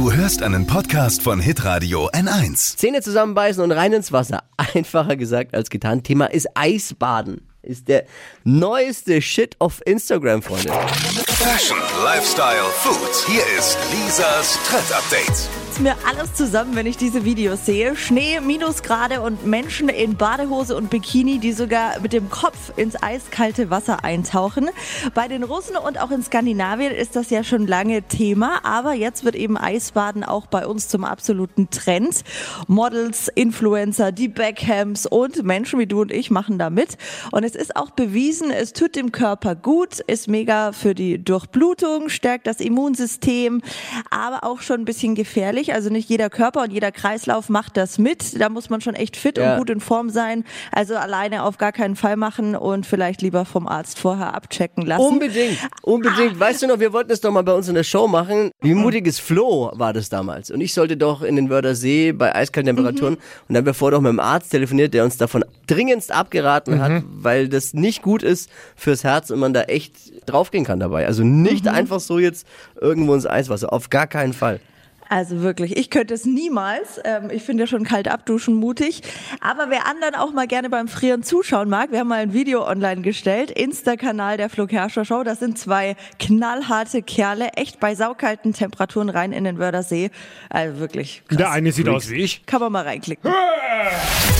Du hörst einen Podcast von Hitradio N1. Zähne zusammenbeißen und rein ins Wasser. Einfacher gesagt als getan. Thema ist Eisbaden. Ist der neueste Shit auf Instagram, Freunde. Fashion, Lifestyle, Food. Hier ist Lisas Trend Update. mir alles zusammen, wenn ich diese Videos sehe. Schnee, Minusgrade und Menschen in Badehose und Bikini, die sogar mit dem Kopf ins eiskalte Wasser eintauchen. Bei den Russen und auch in Skandinavien ist das ja schon lange Thema, aber jetzt wird eben Eisbaden auch bei uns zum absoluten Trend. Models, Influencer, die Beckhams und Menschen wie du und ich machen da mit. Und es ist auch bewiesen, es tut dem Körper gut, ist mega für die Durchblutung, stärkt das Immunsystem, aber auch schon ein bisschen gefährlich. Also nicht jeder Körper und jeder Kreislauf macht das mit. Da muss man schon echt fit Ja. und gut in Form sein. Also alleine auf gar keinen Fall machen und vielleicht lieber vom Arzt vorher abchecken lassen. Unbedingt, unbedingt. Weißt du noch, wir wollten es doch mal bei uns in der Show machen. Wie mutiges Flo war das damals. Und ich sollte doch in den Wörder See bei eiskalten Temperaturen. Und dann haben wir vorher doch mit dem Arzt telefoniert, der uns davon dringendst abgeraten hat, weil das nicht gut ist fürs Herz und man da echt draufgehen kann dabei. Also nicht einfach so jetzt irgendwo ins Eiswasser. Auf gar keinen Fall. Also wirklich, ich könnte es niemals. Ähm, ich finde ja schon kalt abduschen mutig. Aber wer anderen auch mal gerne beim Frieren zuschauen mag, wir haben mal ein Video online gestellt. Insta-Kanal der Flo Kerschner Show. Das sind zwei knallharte Kerle, echt bei saukalten Temperaturen rein in den Wördersee. Also wirklich krass. Der eine sieht aus wie ich. Kann man mal reinklicken.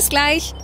Bis gleich.